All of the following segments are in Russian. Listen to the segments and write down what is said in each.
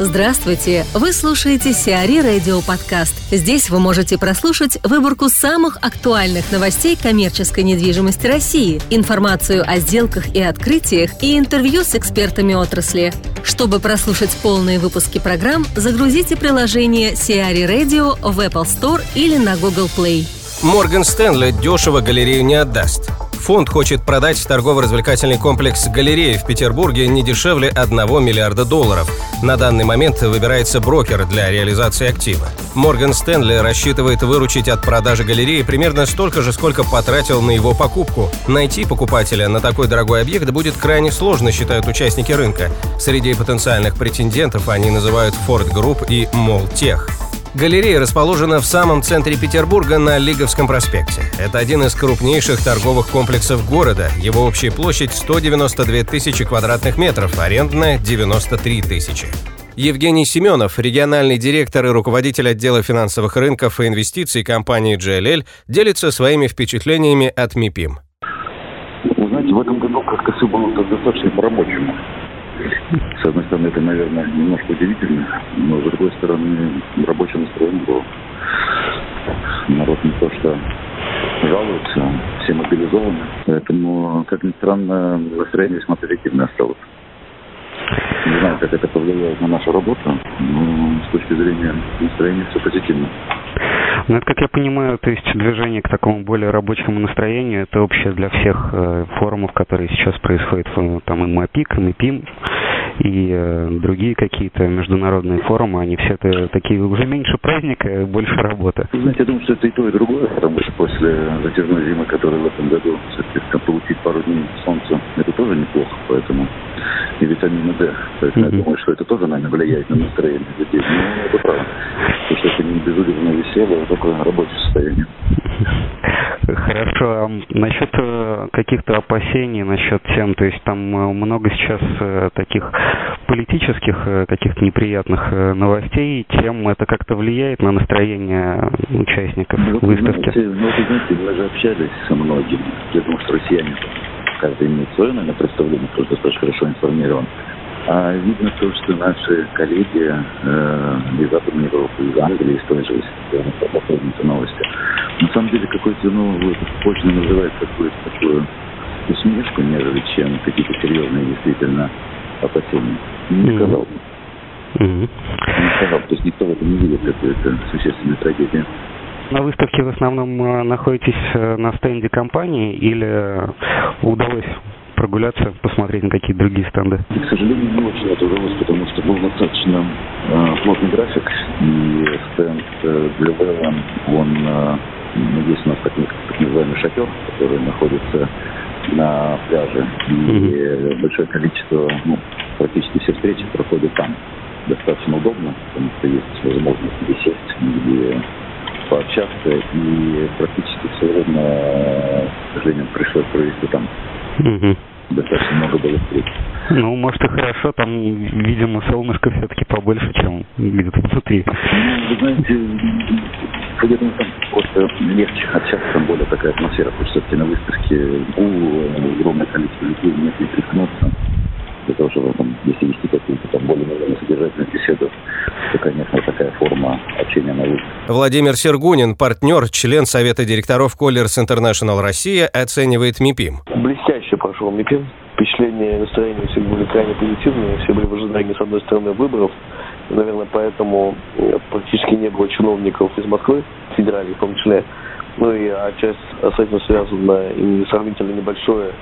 Здравствуйте! Вы слушаете Сиари Радио Подкаст. Здесь вы можете прослушать выборку самых актуальных новостей коммерческой недвижимости России, информацию о сделках и открытиях и интервью с экспертами отрасли. Чтобы прослушать полные выпуски программ, загрузите приложение Сиари Radio в Apple Store или на Google Play. Морган Стэнли дешево галерею не отдаст. Фонд хочет продать торгово-развлекательный комплекс «Галерея» в Петербурге не дешевле 1 миллиарда долларов. На данный момент выбирается брокер для реализации актива. Морган Стэнли рассчитывает выручить от продажи галереи примерно столько же, сколько потратил на его покупку. Найти покупателя на такой дорогой объект будет крайне сложно, считают участники рынка. Среди потенциальных претендентов они называют Ford Group и Молтех. Галерея расположена в самом центре Петербурга на Лиговском проспекте. Это один из крупнейших торговых комплексов города. Его общая площадь 192 тысячи квадратных метров, арендная 93 тысячи. Евгений Семенов, региональный директор и руководитель отдела финансовых рынков и инвестиций компании GLL, делится своими впечатлениями от МИПИМ. Вы знаете, в этом году как-то все было достаточно по-рабочему. С одной стороны, это, наверное, немножко удивительно, но с другой стороны, рабочий настроен был. Народ не то что жалуется, все мобилизованы. Поэтому, как ни странно, настроение весьма позитивное осталось. Не знаю, как это повлияет на нашу работу, но с точки зрения настроения все позитивно. Ну, это, как я понимаю, то есть движение к такому более рабочему настроению, это общее для всех э, форумов, которые сейчас происходят, э, там и МАПИК, и МИПИМ, и э, другие какие-то международные форумы, они все это такие уже меньше праздника, больше работы. Знаете, я думаю, что это и то, и другое, потому что после затяжной зимы, которая в этом году, соответственно, получить пару дней солнца, это тоже неплохо, поэтому и витамина D. Поэтому mm-hmm. я думаю, что это тоже, наверное, влияет на настроение людей. Ну, это правда. Потому что это не безудержно весело, а только рабочее состояние. Хорошо. А насчет э, каких-то опасений, насчет тем, то есть там э, много сейчас э, таких политических, каких-то неприятных новостей, тем это как-то влияет на настроение участников ну, выставки? Знаете, ну, вы знаете, мы же общались со многими. Я думаю, что россияне каждый имеет свое, наверное, представление, кто достаточно хорошо информирован. А видно то, что наши коллеги э, из Западной Европы, из Англии, из той же, если новости, на самом деле какой-то, ну, больше называет какую-то такую усмешку, нежели чем какие-то серьезные действительно опасения. Не сказал бы. Mm-hmm. Не сказал, то есть никто в этом не видит какой-то существенной трагедии. На выставке в основном э, находитесь э, на стенде компании или удалось прогуляться, посмотреть на какие-то другие стенды? К сожалению, не очень это удалось, потому что был достаточно э, плотный график, и стенд э, для Вэлла, он, э, есть у нас так, так называемый шатер, который находится на пляже, и mm-hmm. большое количество, ну, практически все встречи проходят там. Достаточно удобно, потому что есть возможность где сесть, где пообщаться, и практически все время, к сожалению, пришлось провести там. Угу. Достаточно много было встреч. Ну, может и хорошо, там, видимо, солнышко все-таки побольше, чем где-то внутри. Ну, вы знаете, думаю, там просто легче общаться, там более такая атмосфера, потому что все-таки на выставке у огромное количество людей, нет не приткнуться для того, чтобы там, если вести какую-то там более-менее содержательную беседу, то, конечно, такая форма общения на выставке. Владимир Сергунин, партнер, член Совета директоров Colliers International Россия, оценивает МИПИМ. Блестяще прошел МИПИМ. Впечатления и настроение все были крайне позитивные. Все были в ожидании, с одной стороны, выборов. Наверное, поэтому э, практически не было чиновников из Москвы, федеральных в том числе. Ну и а часть с этим связана и сравнительно небольшое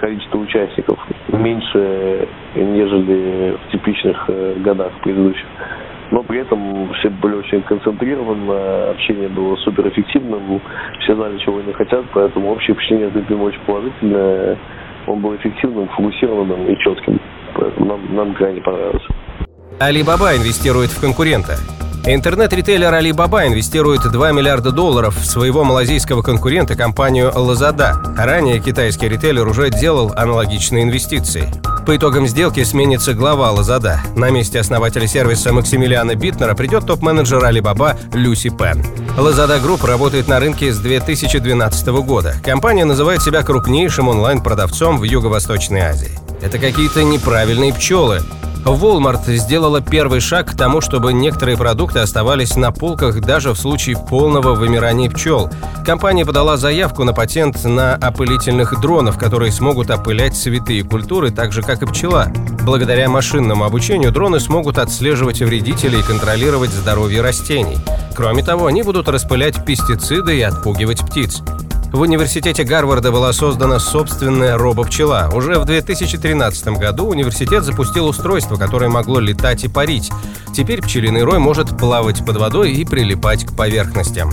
количество участников, меньше, нежели в типичных э, годах предыдущих но при этом все были очень концентрированы, общение было суперэффективным, все знали, чего они хотят, поэтому общее впечатление от Дмитрия очень положительное. Он был эффективным, фокусированным и четким. Поэтому нам, нам крайне понравилось. Alibaba инвестирует в конкурента. Интернет-ритейлер Alibaba инвестирует 2 миллиарда долларов в своего малазийского конкурента компанию Lazada. Ранее китайский ритейлер уже делал аналогичные инвестиции. По итогам сделки сменится глава Lazada. На месте основателя сервиса Максимилиана Битнера придет топ-менеджер Alibaba Люси Пен. Lazada Group работает на рынке с 2012 года. Компания называет себя крупнейшим онлайн-продавцом в Юго-Восточной Азии. Это какие-то неправильные пчелы. Walmart сделала первый шаг к тому, чтобы некоторые продукты оставались на полках даже в случае полного вымирания пчел. Компания подала заявку на патент на опылительных дронов, которые смогут опылять цветы и культуры так же, как и пчела. Благодаря машинному обучению дроны смогут отслеживать вредителей и контролировать здоровье растений. Кроме того, они будут распылять пестициды и отпугивать птиц. В университете Гарварда была создана собственная робопчела. Уже в 2013 году университет запустил устройство, которое могло летать и парить. Теперь пчелиный рой может плавать под водой и прилипать к поверхностям.